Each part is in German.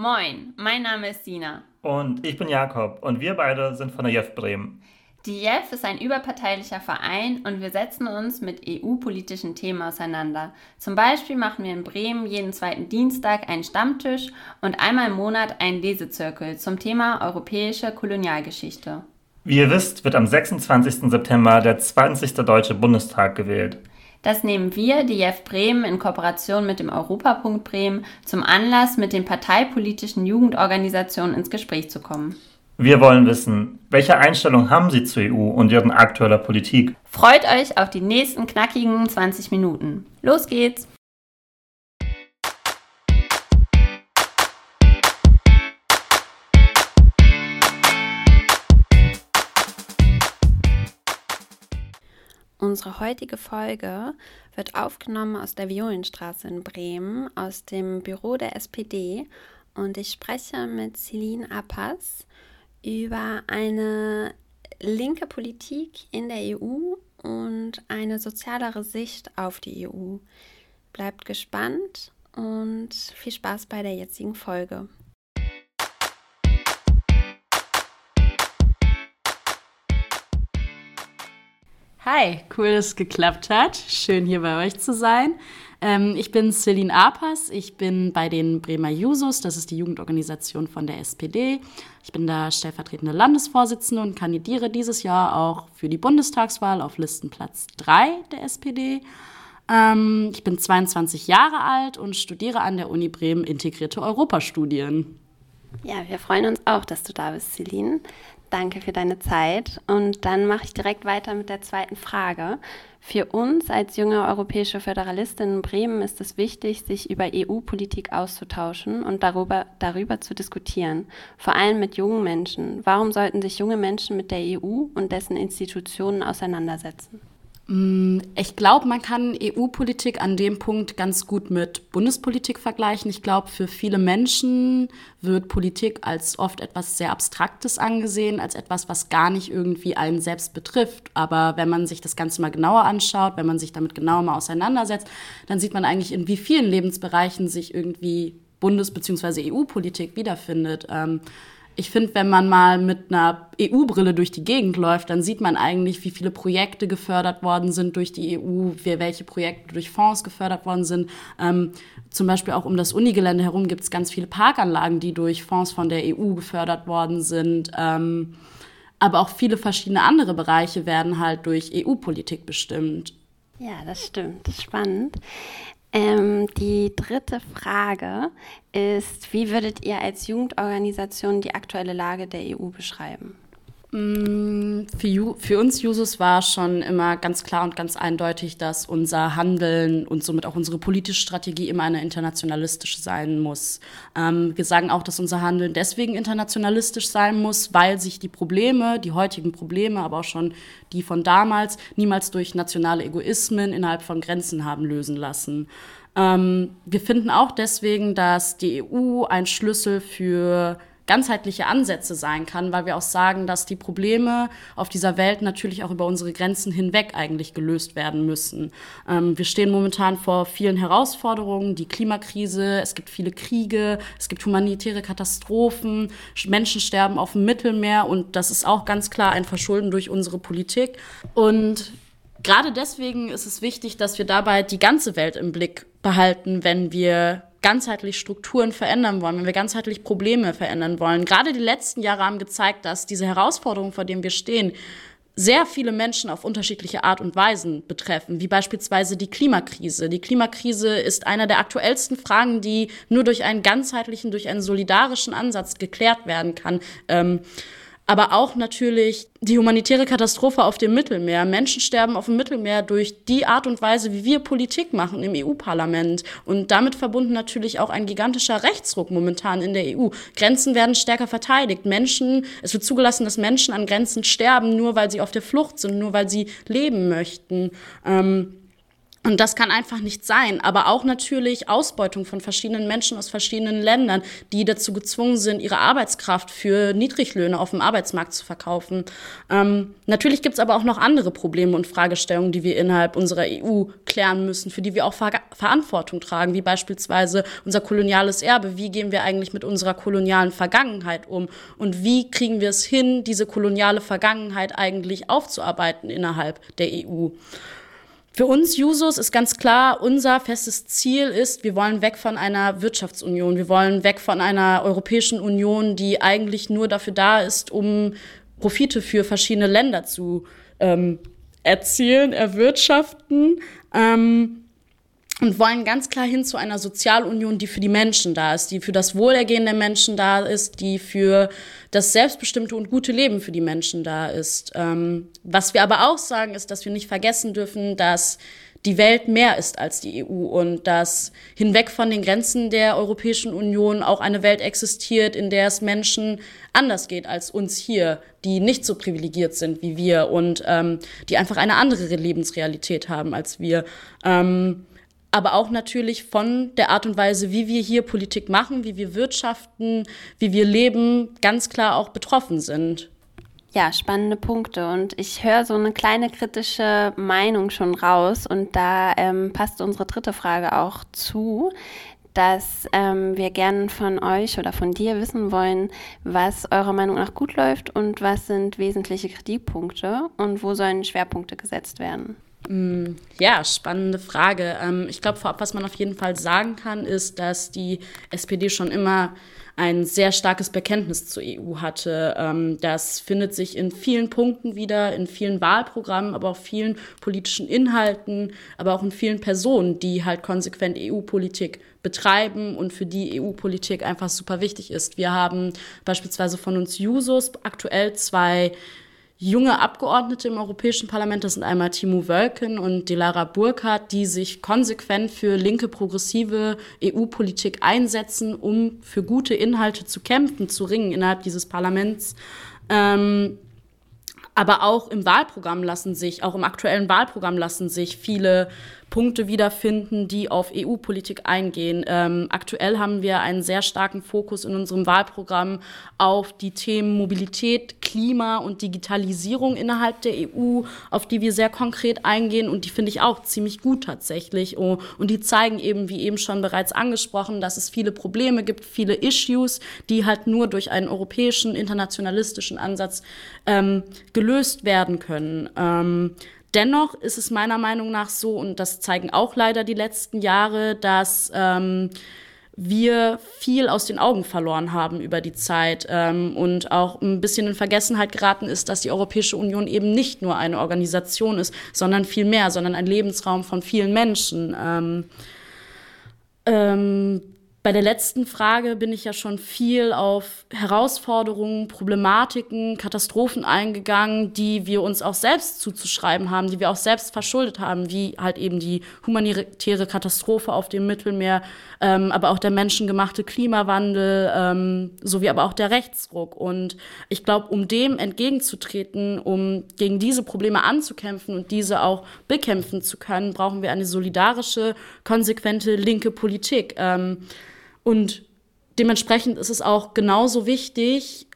Moin, mein Name ist Sina. Und ich bin Jakob und wir beide sind von der JEF Bremen. Die JEF ist ein überparteilicher Verein und wir setzen uns mit EU-politischen Themen auseinander. Zum Beispiel machen wir in Bremen jeden zweiten Dienstag einen Stammtisch und einmal im Monat einen Lesezirkel zum Thema europäische Kolonialgeschichte. Wie ihr wisst, wird am 26. September der 20. Deutsche Bundestag gewählt. Das nehmen wir, die JEF Bremen, in Kooperation mit dem Europapunkt Bremen zum Anlass, mit den parteipolitischen Jugendorganisationen ins Gespräch zu kommen. Wir wollen wissen, welche Einstellung haben Sie zur EU und Ihren aktueller Politik? Freut euch auf die nächsten knackigen 20 Minuten. Los geht's! Unsere heutige Folge wird aufgenommen aus der Violenstraße in Bremen, aus dem Büro der SPD. Und ich spreche mit Celine Appas, über eine linke Politik in der EU und eine sozialere Sicht auf die EU. Bleibt gespannt und viel Spaß bei der jetzigen Folge. Hi, cool, dass es geklappt hat. Schön hier bei euch zu sein. Ähm, ich bin Celine Apas, ich bin bei den Bremer Jusos, das ist die Jugendorganisation von der SPD. Ich bin da stellvertretende Landesvorsitzende und kandidiere dieses Jahr auch für die Bundestagswahl auf Listenplatz 3 der SPD. Ähm, ich bin 22 Jahre alt und studiere an der Uni Bremen integrierte Europastudien. Ja, wir freuen uns auch, dass du da bist, Celine. Danke für deine Zeit. Und dann mache ich direkt weiter mit der zweiten Frage. Für uns als junge europäische Föderalistin in Bremen ist es wichtig, sich über EU-Politik auszutauschen und darüber, darüber zu diskutieren, vor allem mit jungen Menschen. Warum sollten sich junge Menschen mit der EU und dessen Institutionen auseinandersetzen? Mm, ich glaube, man kann EU-Politik an dem Punkt ganz gut mit Bundespolitik vergleichen. Ich glaube, für viele Menschen wird Politik als oft etwas sehr Abstraktes angesehen, als etwas, was gar nicht irgendwie einen selbst betrifft. Aber wenn man sich das Ganze mal genauer anschaut, wenn man sich damit genauer mal auseinandersetzt, dann sieht man eigentlich, in wie vielen Lebensbereichen sich irgendwie Bundes- bzw. EU-Politik wiederfindet. Ähm, ich finde, wenn man mal mit einer EU-Brille durch die Gegend läuft, dann sieht man eigentlich, wie viele Projekte gefördert worden sind durch die EU, welche Projekte durch Fonds gefördert worden sind. Ähm, zum Beispiel auch um das Unigelände herum gibt es ganz viele Parkanlagen, die durch Fonds von der EU gefördert worden sind. Ähm, aber auch viele verschiedene andere Bereiche werden halt durch EU-Politik bestimmt. Ja, das stimmt. Das ist spannend. Ähm, die dritte Frage ist, wie würdet ihr als Jugendorganisation die aktuelle Lage der EU beschreiben? Mm, für, für, uns Jusos war schon immer ganz klar und ganz eindeutig, dass unser Handeln und somit auch unsere politische Strategie immer eine internationalistische sein muss. Ähm, wir sagen auch, dass unser Handeln deswegen internationalistisch sein muss, weil sich die Probleme, die heutigen Probleme, aber auch schon die von damals, niemals durch nationale Egoismen innerhalb von Grenzen haben lösen lassen. Ähm, wir finden auch deswegen, dass die EU ein Schlüssel für ganzheitliche Ansätze sein kann, weil wir auch sagen, dass die Probleme auf dieser Welt natürlich auch über unsere Grenzen hinweg eigentlich gelöst werden müssen. Ähm, wir stehen momentan vor vielen Herausforderungen, die Klimakrise, es gibt viele Kriege, es gibt humanitäre Katastrophen, Menschen sterben auf dem Mittelmeer und das ist auch ganz klar ein Verschulden durch unsere Politik. Und gerade deswegen ist es wichtig, dass wir dabei die ganze Welt im Blick behalten, wenn wir ganzheitlich Strukturen verändern wollen, wenn wir ganzheitlich Probleme verändern wollen. Gerade die letzten Jahre haben gezeigt, dass diese Herausforderungen, vor denen wir stehen, sehr viele Menschen auf unterschiedliche Art und Weisen betreffen, wie beispielsweise die Klimakrise. Die Klimakrise ist einer der aktuellsten Fragen, die nur durch einen ganzheitlichen, durch einen solidarischen Ansatz geklärt werden kann. Ähm, aber auch natürlich die humanitäre Katastrophe auf dem Mittelmeer. Menschen sterben auf dem Mittelmeer durch die Art und Weise, wie wir Politik machen im EU-Parlament. Und damit verbunden natürlich auch ein gigantischer Rechtsruck momentan in der EU. Grenzen werden stärker verteidigt. Menschen, es wird zugelassen, dass Menschen an Grenzen sterben, nur weil sie auf der Flucht sind, nur weil sie leben möchten. Ähm, Und das kann einfach nicht sein. Aber auch natürlich Ausbeutung von verschiedenen Menschen aus verschiedenen Ländern, die dazu gezwungen sind, ihre Arbeitskraft für Niedriglöhne auf dem Arbeitsmarkt zu verkaufen. Ähm, natürlich gibt es aber auch noch andere Probleme und Fragestellungen, die wir innerhalb unserer EU klären müssen, für die wir auch Ver Verantwortung tragen, wie beispielsweise unser koloniales Erbe. Wie gehen wir eigentlich mit unserer kolonialen Vergangenheit um? Und wie kriegen wir es hin, diese koloniale Vergangenheit eigentlich aufzuarbeiten innerhalb der EU? Für uns Jusos ist ganz klar, unser festes Ziel ist, wir wollen weg von einer Wirtschaftsunion, wir wollen weg von einer Europäischen Union, die eigentlich nur dafür da ist, um Profite für verschiedene Länder zu ähm, erzielen, erwirtschaften. Ähm, und wollen ganz klar hin zu einer Sozialunion, die für die Menschen da ist, die für das Wohlergehen der Menschen da ist, die für das selbstbestimmte und gute Leben für die Menschen da ist. Ähm, was wir aber auch sagen, ist, dass wir nicht vergessen dürfen, dass die Welt mehr ist als die EU und dass hinweg von den Grenzen der Europäischen Union auch eine Welt existiert, in der es Menschen anders geht als uns hier, die nicht so privilegiert sind wie wir und ähm, die einfach eine andere Lebensrealität haben als wir. Ähm, aber auch natürlich von der Art und Weise, wie wir hier Politik machen, wie wir wirtschaften, wie wir leben, ganz klar auch betroffen sind. Ja, spannende Punkte. Und ich höre so eine kleine kritische Meinung schon raus. Und da ähm, passt unsere dritte Frage auch zu, dass ähm, wir gerne von euch oder von dir wissen wollen, was eurer Meinung nach gut läuft und was sind wesentliche Kritikpunkte und wo sollen Schwerpunkte gesetzt werden. Mm, ja, spannende Frage. Ähm, ich glaube, vorab, was man auf jeden Fall sagen kann, ist, dass die SPD schon immer ein sehr starkes Bekenntnis zur EU hatte. Ähm, das findet sich in vielen Punkten wieder, in vielen Wahlprogrammen, aber auch vielen politischen Inhalten, aber auch in vielen Personen, die halt konsequent EU-Politik betreiben und für die EU-Politik einfach super wichtig ist. Wir haben beispielsweise von uns Jusos aktuell zwei junge Abgeordnete im Europäischen Parlament. Das sind einmal Timo Wölken und Dilara Burkhardt, die sich konsequent für linke, progressive EU-Politik einsetzen, um für gute Inhalte zu kämpfen, zu ringen innerhalb dieses Parlaments. Ähm, aber auch im Wahlprogramm lassen sich, auch im aktuellen Wahlprogramm lassen sich viele Punkte wiederfinden, die auf EU-Politik eingehen. Ähm, aktuell haben wir einen sehr starken Fokus in unserem Wahlprogramm auf die Themen Mobilität, Klima und Digitalisierung innerhalb der EU, auf die wir sehr konkret eingehen und die finde ich auch ziemlich gut tatsächlich. Oh, und die zeigen eben, wie eben schon bereits angesprochen, dass es viele Probleme gibt, viele Issues, die halt nur durch einen europäischen, internationalistischen Ansatz ähm, gelöst werden können. Ähm, Dennoch ist es meiner Meinung nach so, und das zeigen auch leider die letzten Jahre, dass ähm, wir viel aus den Augen verloren haben über die Zeit ähm, und auch ein bisschen in Vergessenheit geraten ist, dass die Europäische Union eben nicht nur eine Organisation ist, sondern viel mehr, sondern ein Lebensraum von vielen Menschen. Ähm, ähm, bei der letzten Frage bin ich ja schon viel auf Herausforderungen, Problematiken, Katastrophen eingegangen, die wir uns auch selbst zuzuschreiben haben, die wir auch selbst verschuldet haben, wie halt eben die humanitäre Katastrophe auf dem Mittelmeer, ähm, aber auch der menschengemachte Klimawandel, ähm, sowie aber auch der Rechtsruck. Und ich glaube, um dem entgegenzutreten, um gegen diese Probleme anzukämpfen und diese auch bekämpfen zu können, brauchen wir eine solidarische, konsequente linke Politik. Ähm, und dementsprechend ist es auch genauso wichtig,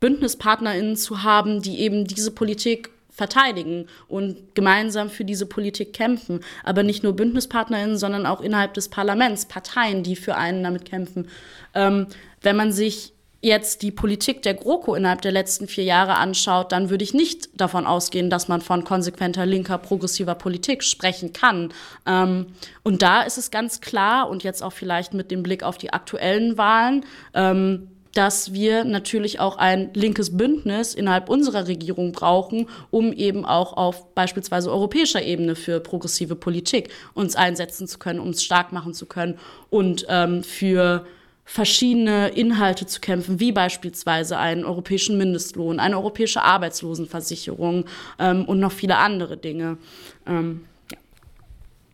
BündnispartnerInnen zu haben, die eben diese Politik verteidigen und gemeinsam für diese Politik kämpfen. Aber nicht nur BündnispartnerInnen, sondern auch innerhalb des Parlaments Parteien, die für einen damit kämpfen. Ähm, wenn man sich jetzt die Politik der GroKo innerhalb der letzten vier Jahre anschaut, dann würde ich nicht davon ausgehen, dass man von konsequenter linker, progressiver Politik sprechen kann. Ähm, und da ist es ganz klar, und jetzt auch vielleicht mit dem Blick auf die aktuellen Wahlen, ähm, dass wir natürlich auch ein linkes Bündnis innerhalb unserer Regierung brauchen, um eben auch auf beispielsweise europäischer Ebene für progressive Politik uns einsetzen zu können, uns stark machen zu können und ähm, für verschiedene Inhalte zu kämpfen, wie beispielsweise einen europäischen Mindestlohn, eine europäische Arbeitslosenversicherung ähm, und noch viele andere Dinge. Ähm, ja.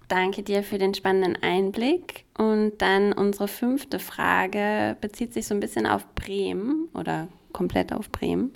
Danke dir für den spannenden Einblick. Und dann unsere fünfte Frage bezieht sich so ein bisschen auf Bremen oder komplett auf Bremen.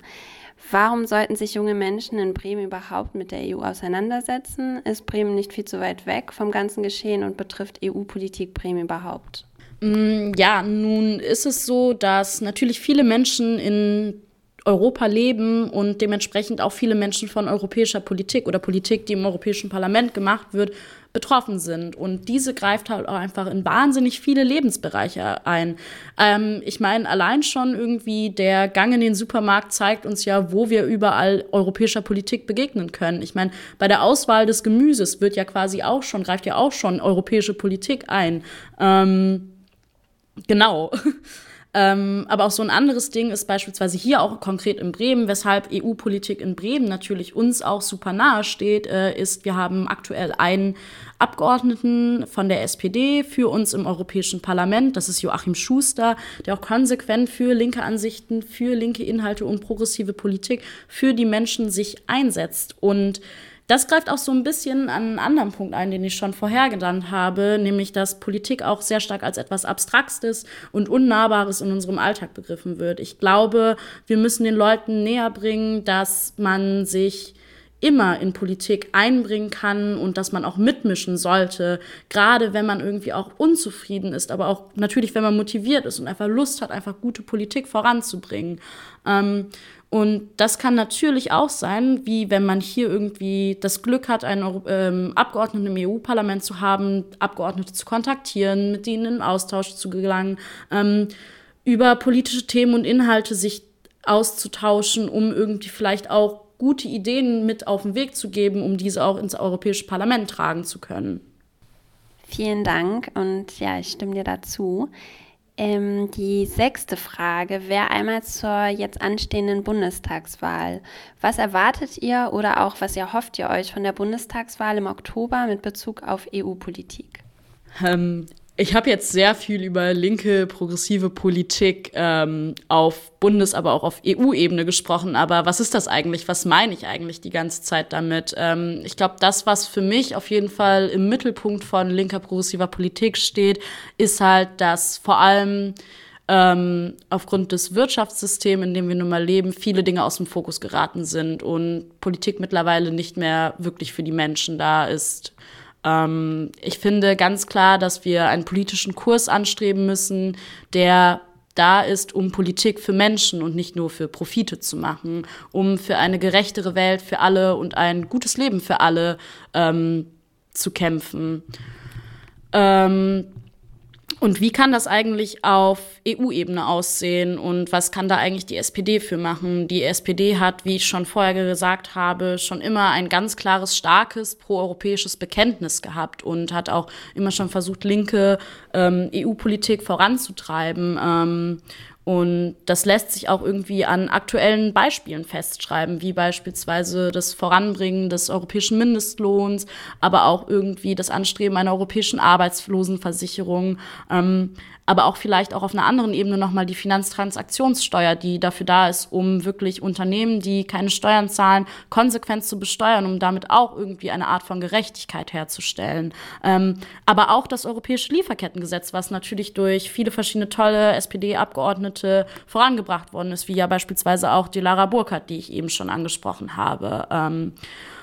Warum sollten sich junge Menschen in Bremen überhaupt mit der EU auseinandersetzen? Ist Bremen nicht viel zu weit weg vom ganzen Geschehen und betrifft EU-Politik Bremen überhaupt? Mm, ja, nun ist es so, dass natürlich viele Menschen in Europa leben und dementsprechend auch viele Menschen von europäischer Politik oder Politik, die im Europäischen Parlament gemacht wird, betroffen sind. Und diese greift halt auch einfach in wahnsinnig viele Lebensbereiche ein. Ähm, ich meine, allein schon irgendwie der Gang in den Supermarkt zeigt uns ja, wo wir überall europäischer Politik begegnen können. Ich meine, bei der Auswahl des Gemüses wird ja quasi auch schon, greift ja auch schon europäische Politik ein. Ähm, genau. Ähm, aber auch so ein anderes Ding ist beispielsweise hier auch konkret in Bremen, weshalb EU-Politik in Bremen natürlich uns auch super nahe steht, äh, ist, wir haben aktuell einen Abgeordneten von der SPD für uns im Europäischen Parlament. Das ist Joachim Schuster, der auch konsequent für linke Ansichten, für linke Inhalte und progressive Politik für die Menschen sich einsetzt. Und das greift auch so ein bisschen an einen anderen Punkt ein, den ich schon vorher genannt habe, nämlich dass Politik auch sehr stark als etwas Abstraktes und Unnahbares in unserem Alltag begriffen wird. Ich glaube, wir müssen den Leuten näher bringen, dass man sich immer in Politik einbringen kann und dass man auch mitmischen sollte, gerade wenn man irgendwie auch unzufrieden ist, aber auch natürlich, wenn man motiviert ist und einfach Lust hat, einfach gute Politik voranzubringen. Ähm, und das kann natürlich auch sein, wie wenn man hier irgendwie das Glück hat, einen ähm, Abgeordneten im EU-Parlament zu haben, Abgeordnete zu kontaktieren, mit ihnen in Austausch zu gelangen, ähm, über politische Themen und Inhalte sich auszutauschen, um irgendwie vielleicht auch gute Ideen mit auf den Weg zu geben, um diese auch ins Europäische Parlament tragen zu können. Vielen Dank und ja, ich stimme dir dazu. Ähm, die sechste Frage wäre einmal zur jetzt anstehenden Bundestagswahl. Was erwartet ihr oder auch was erhofft ihr euch von der Bundestagswahl im Oktober mit Bezug auf EU-Politik? Ähm, ich habe jetzt sehr viel über linke progressive Politik ähm, auf Bundes-, aber auch auf EU-Ebene gesprochen. Aber was ist das eigentlich? Was meine ich eigentlich die ganze Zeit damit? Ähm, ich glaube, das, was für mich auf jeden Fall im Mittelpunkt von linker progressiver Politik steht, ist halt, dass vor allem ähm, aufgrund des Wirtschaftssystems, in dem wir nun mal leben, viele Dinge aus dem Fokus geraten sind und Politik mittlerweile nicht mehr wirklich für die Menschen da ist. Ähm, ich finde ganz klar, dass wir einen politischen Kurs anstreben müssen, der da ist, um Politik für Menschen und nicht nur für Profite zu machen, um für eine gerechtere Welt für alle und ein gutes Leben für alle ähm, zu kämpfen. Ähm, und wie kann das eigentlich auf EU-Ebene aussehen und was kann da eigentlich die SPD für machen? Die SPD hat, wie ich schon vorher gesagt habe, schon immer ein ganz klares, starkes proeuropäisches Bekenntnis gehabt und hat auch immer schon versucht, linke ähm, EU-Politik voranzutreiben. Ähm, und das lässt sich auch irgendwie an aktuellen Beispielen festschreiben, wie beispielsweise das Voranbringen des europäischen Mindestlohns, aber auch irgendwie das Anstreben einer europäischen Arbeitslosenversicherung. Ähm, aber auch vielleicht auch auf einer anderen Ebene nochmal die Finanztransaktionssteuer, die dafür da ist, um wirklich Unternehmen, die keine Steuern zahlen, konsequent zu besteuern, um damit auch irgendwie eine Art von Gerechtigkeit herzustellen. Ähm, aber auch das europäische Lieferkettengesetz, was natürlich durch viele verschiedene tolle SPD-Abgeordnete vorangebracht worden ist, wie ja beispielsweise auch die Lara Burkhardt, die ich eben schon angesprochen habe. Ähm,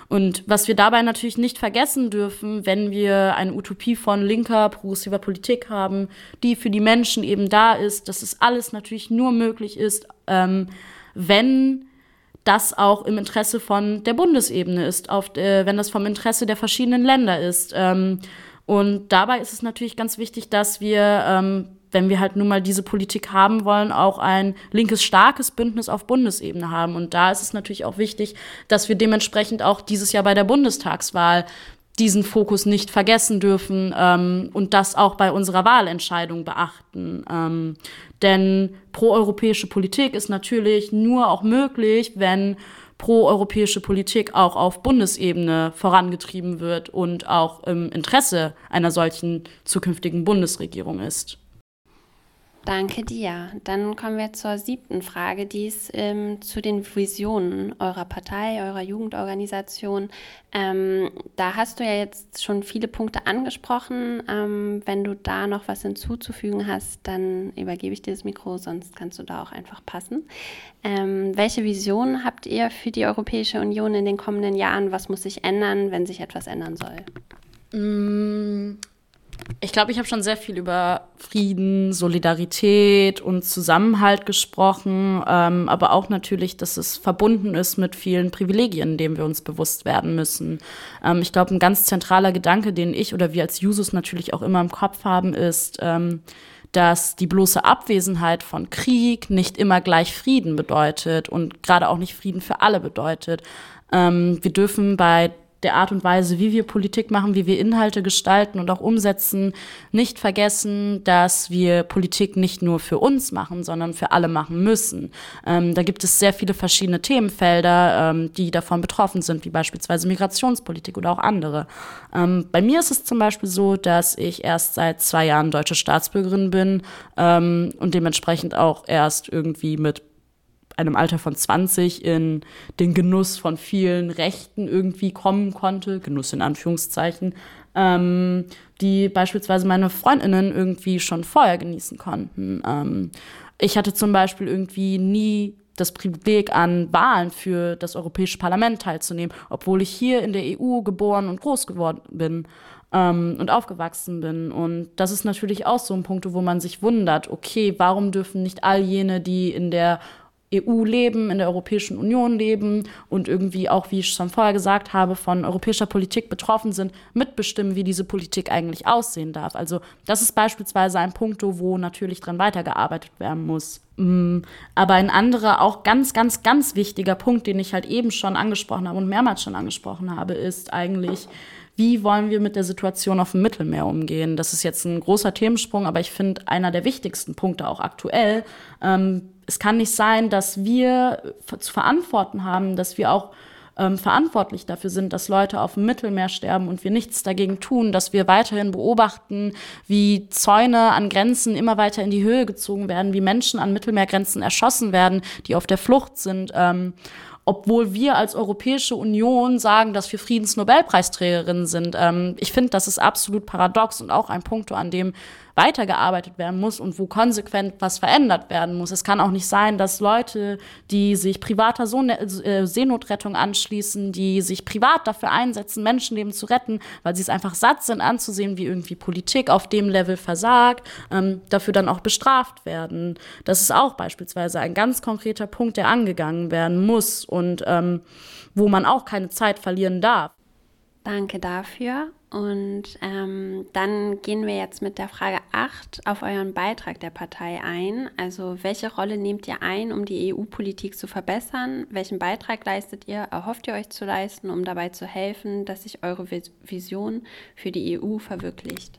und was wir dabei natürlich nicht vergessen dürfen, wenn wir eine Utopie von linker, progressiver Politik haben, die für die Menschen eben da ist, dass es alles natürlich nur möglich ist, ähm, wenn das auch im Interesse von der Bundesebene ist, auf, äh, wenn das vom Interesse der verschiedenen Länder ist. Ähm, und dabei ist es natürlich ganz wichtig, dass wir ähm, wenn wir halt nun mal diese Politik haben wollen, auch ein linkes starkes Bündnis auf Bundesebene haben. Und da ist es natürlich auch wichtig, dass wir dementsprechend auch dieses Jahr bei der Bundestagswahl diesen Fokus nicht vergessen dürfen ähm, und das auch bei unserer Wahlentscheidung beachten. Ähm, denn proeuropäische Politik ist natürlich nur auch möglich, wenn proeuropäische Politik auch auf Bundesebene vorangetrieben wird und auch im Interesse einer solchen zukünftigen Bundesregierung ist. Danke dir. Dann kommen wir zur siebten Frage, die ist ähm, zu den Visionen eurer Partei, eurer Jugendorganisation. Ähm, da hast du ja jetzt schon viele Punkte angesprochen. Ähm, wenn du da noch was hinzuzufügen hast, dann übergebe ich dir das Mikro, sonst kannst du da auch einfach passen. Ähm, welche Visionen habt ihr für die Europäische Union in den kommenden Jahren? Was muss sich ändern, wenn sich etwas ändern soll? Ich glaube, ich habe schon sehr viel über Frieden, Solidarität und Zusammenhalt gesprochen, ähm, aber auch natürlich, dass es verbunden ist mit vielen Privilegien, denen wir uns bewusst werden müssen. Ähm, ich glaube, ein ganz zentraler Gedanke, den ich oder wir als Jusos natürlich auch immer im Kopf haben, ist, ähm, dass die bloße Abwesenheit von Krieg nicht immer gleich Frieden bedeutet und gerade auch nicht Frieden für alle bedeutet. Ähm, wir dürfen bei der Art und Weise, wie wir Politik machen, wie wir Inhalte gestalten und auch umsetzen, nicht vergessen, dass wir Politik nicht nur für uns machen, sondern für alle machen müssen. Ähm, da gibt es sehr viele verschiedene Themenfelder, ähm, die davon betroffen sind, wie beispielsweise Migrationspolitik oder auch andere. Ähm, bei mir ist es zum Beispiel so, dass ich erst seit zwei Jahren deutsche Staatsbürgerin bin ähm, und dementsprechend auch erst irgendwie mit einem Alter von 20 in den Genuss von vielen Rechten irgendwie kommen konnte, Genuss in Anführungszeichen, ähm, die beispielsweise meine Freundinnen irgendwie schon vorher genießen konnten. Ähm, ich hatte zum Beispiel irgendwie nie das Privileg an Wahlen für das Europäische Parlament teilzunehmen, obwohl ich hier in der EU geboren und groß geworden bin ähm, und aufgewachsen bin. Und das ist natürlich auch so ein Punkt, wo man sich wundert, okay, warum dürfen nicht all jene, die in der EU leben, in der Europäischen Union leben und irgendwie auch, wie ich schon vorher gesagt habe, von europäischer Politik betroffen sind, mitbestimmen, wie diese Politik eigentlich aussehen darf. Also das ist beispielsweise ein Punkt, wo natürlich dran weitergearbeitet werden muss. Mm, aber ein anderer, auch ganz, ganz, ganz wichtiger Punkt, den ich halt eben schon angesprochen habe und mehrmals schon angesprochen habe, ist eigentlich, wie wollen wir mit der Situation auf dem Mittelmeer umgehen? Das ist jetzt ein großer Themensprung, aber ich finde einer der wichtigsten Punkte auch aktuell. Ähm, es kann nicht sein, dass wir zu verantworten haben, dass wir auch ähm, verantwortlich dafür sind, dass Leute auf dem Mittelmeer sterben und wir nichts dagegen tun, dass wir weiterhin beobachten, wie Zäune an Grenzen immer weiter in die Höhe gezogen werden, wie Menschen an Mittelmeergrenzen erschossen werden, die auf der Flucht sind. Ähm, obwohl wir als Europäische Union sagen, dass wir Friedensnobelpreisträgerinnen sind. Ähm, ich finde, das ist absolut paradox und auch ein Punkt, an dem weitergearbeitet werden muss und wo konsequent was verändert werden muss. Es kann auch nicht sein, dass Leute, die sich privater äh, Seenotrettung anschließen, die sich privat dafür einsetzen, Menschenleben zu retten, weil sie es einfach satt sind anzusehen, wie irgendwie Politik auf dem Level versagt, ähm, dafür dann auch bestraft werden. Das ist auch beispielsweise ein ganz konkreter Punkt, der angegangen werden muss und ähm, wo man auch keine Zeit verlieren darf. Danke dafür. Und ähm, dann gehen wir jetzt mit der Frage 8 auf euren Beitrag der Partei ein. Also welche Rolle nehmt ihr ein, um die EU-Politik zu verbessern? Welchen Beitrag leistet ihr, erhofft ihr euch zu leisten, um dabei zu helfen, dass sich eure Vision für die EU verwirklicht?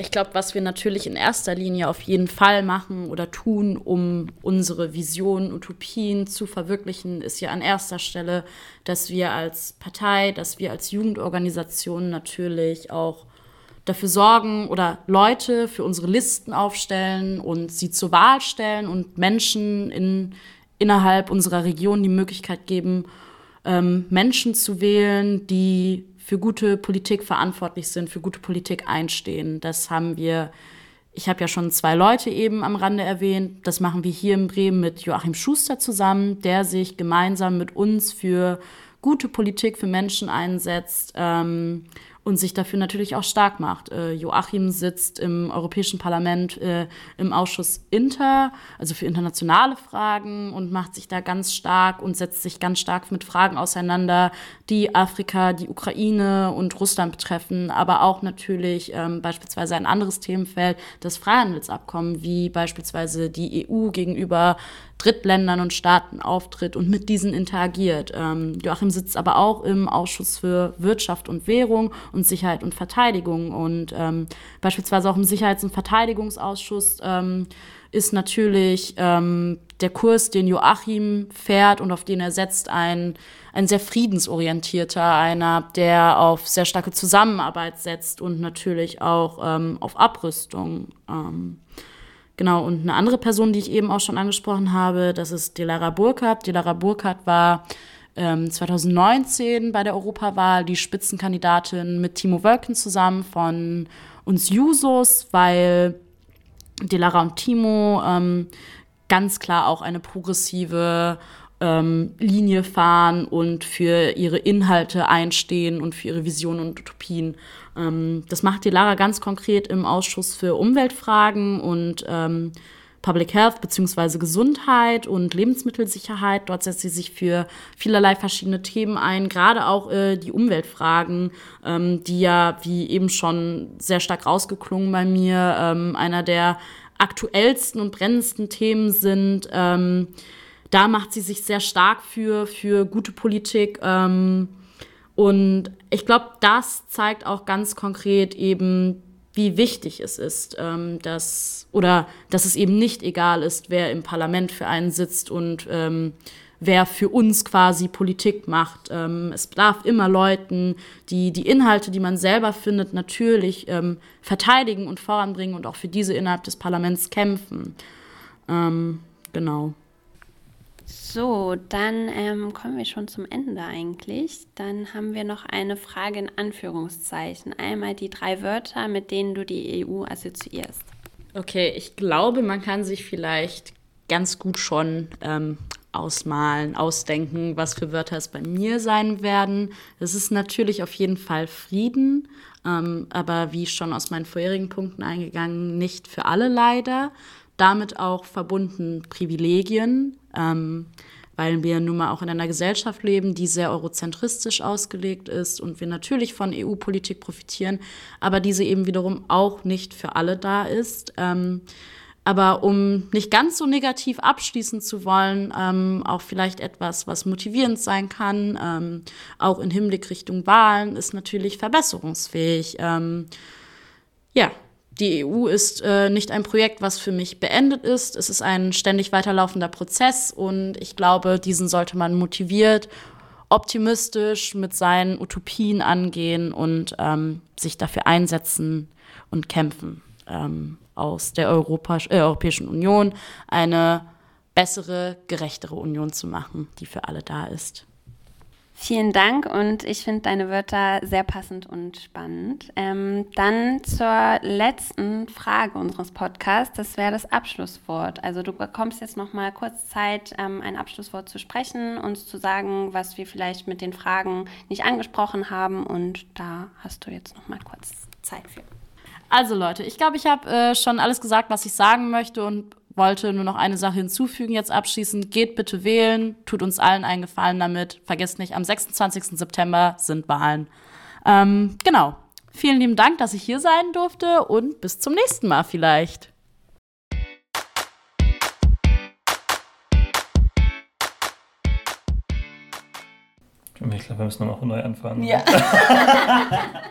Ich glaube, was wir natürlich in erster Linie auf jeden Fall machen oder tun, um unsere Visionen, Utopien zu verwirklichen, ist ja an erster Stelle, dass wir als Partei, dass wir als Jugendorganisation natürlich auch dafür sorgen oder Leute für unsere Listen aufstellen und sie zur Wahl stellen und Menschen in, innerhalb unserer Region die Möglichkeit geben, ähm, Menschen zu wählen, die für gute Politik verantwortlich sind, für gute Politik einstehen. Das haben wir, ich habe ja schon zwei Leute eben am Rande erwähnt. Das machen wir hier in Bremen mit Joachim Schuster zusammen, der sich gemeinsam mit uns für gute Politik für Menschen einsetzt. Ähm, und sich dafür natürlich auch stark macht. Äh, Joachim sitzt im Europäischen Parlament äh, im Ausschuss Inter, also für internationale Fragen und macht sich da ganz stark und setzt sich ganz stark mit Fragen auseinander, die Afrika, die Ukraine und Russland betreffen, aber auch natürlich ähm, beispielsweise ein anderes Themenfeld, das Freihandelsabkommen, wie beispielsweise die EU gegenüber Drittländern und Staaten auftritt und mit diesen interagiert. Ähm, Joachim sitzt aber auch im Ausschuss für Wirtschaft und Währung und Sicherheit und Verteidigung und ähm, beispielsweise auch im Sicherheits- und Verteidigungsausschuss ähm, ist natürlich ähm, der Kurs, den Joachim fährt und auf den er setzt, ein, ein sehr friedensorientierter, einer, der auf sehr starke Zusammenarbeit setzt und natürlich auch ähm, auf Abrüstung. Ähm, Genau, und eine andere Person, die ich eben auch schon angesprochen habe, das ist Dilara Burkhardt. Dilara Burkhardt war ähm, 2019 bei der Europawahl die Spitzenkandidatin mit Timo Wölken zusammen von uns Jusos, weil Dilara und Timo ähm, ganz klar auch eine progressive ähm, Linie fahren und für ihre Inhalte einstehen und für ihre Visionen und Utopien. Ähm, das macht die Lara ganz konkret im Ausschuss für Umweltfragen und ähm, Public Health bzw. Gesundheit und Lebensmittelsicherheit. Dort setzt sie sich für vielerlei verschiedene Themen ein, gerade auch äh, die Umweltfragen, ähm, die ja, wie eben schon sehr stark rausgeklungen bei mir, ähm, einer der aktuellsten und brennendsten Themen sind. Ähm, da macht sie sich sehr stark für, für gute Politik. Ähm, und ich glaube, das zeigt auch ganz konkret eben, wie wichtig es ist, ähm, dass oder dass es eben nicht egal ist, wer im Parlament für einen sitzt und ähm, wer für uns quasi Politik macht. Ähm, es darf immer Leuten, die die Inhalte, die man selber findet, natürlich ähm, verteidigen und voranbringen und auch für diese innerhalb des Parlaments kämpfen. Ähm, genau. So, dann ähm, kommen wir schon zum Ende eigentlich. Dann haben wir noch eine Frage in Anführungszeichen. Einmal die drei Wörter, mit denen du die EU assoziierst. Okay, ich glaube, man kann sich vielleicht ganz gut schon ähm, ausmalen, ausdenken, was für Wörter es bei mir sein werden. Es ist natürlich auf jeden Fall Frieden, ähm, aber wie schon aus meinen vorherigen Punkten eingegangen, nicht für alle leider damit auch verbunden Privilegien, ähm, weil wir nun mal auch in einer Gesellschaft leben, die sehr eurozentristisch ausgelegt ist und wir natürlich von EU-Politik profitieren, aber diese eben wiederum auch nicht für alle da ist. Ähm, aber um nicht ganz so negativ abschließen zu wollen, ähm, auch vielleicht etwas, was motivierend sein kann, ähm, auch in Hinblick Richtung Wahlen, ist natürlich verbesserungsfähig. Ähm, ja, die EU ist äh, nicht ein Projekt, was für mich beendet ist. Es ist ein ständig weiterlaufender Prozess und ich glaube, diesen sollte man motiviert, optimistisch mit seinen Utopien angehen und ähm, sich dafür einsetzen und kämpfen, ähm, aus der Europa äh, Europäischen Union eine bessere, gerechtere Union zu machen, die für alle da ist. Vielen Dank und ich finde deine Wörter sehr passend und spannend. Ähm, dann zur letzten Frage unseres Podcasts. Das wäre das Abschlusswort. Also du bekommst jetzt noch mal kurz Zeit, ähm, ein Abschlusswort zu sprechen, uns zu sagen, was wir vielleicht mit den Fragen nicht angesprochen haben. Und da hast du jetzt noch mal kurz Zeit für. Also Leute, ich glaube, ich habe äh, schon alles gesagt, was ich sagen möchte und wollte nur noch eine Sache hinzufügen, jetzt abschließend. Geht bitte wählen, tut uns allen einen Gefallen damit. Vergesst nicht, am 26. September sind Wahlen. Ähm, genau. Vielen lieben Dank, dass ich hier sein durfte und bis zum nächsten Mal vielleicht. Ich glaube, wir müssen nochmal neu anfangen. Ja.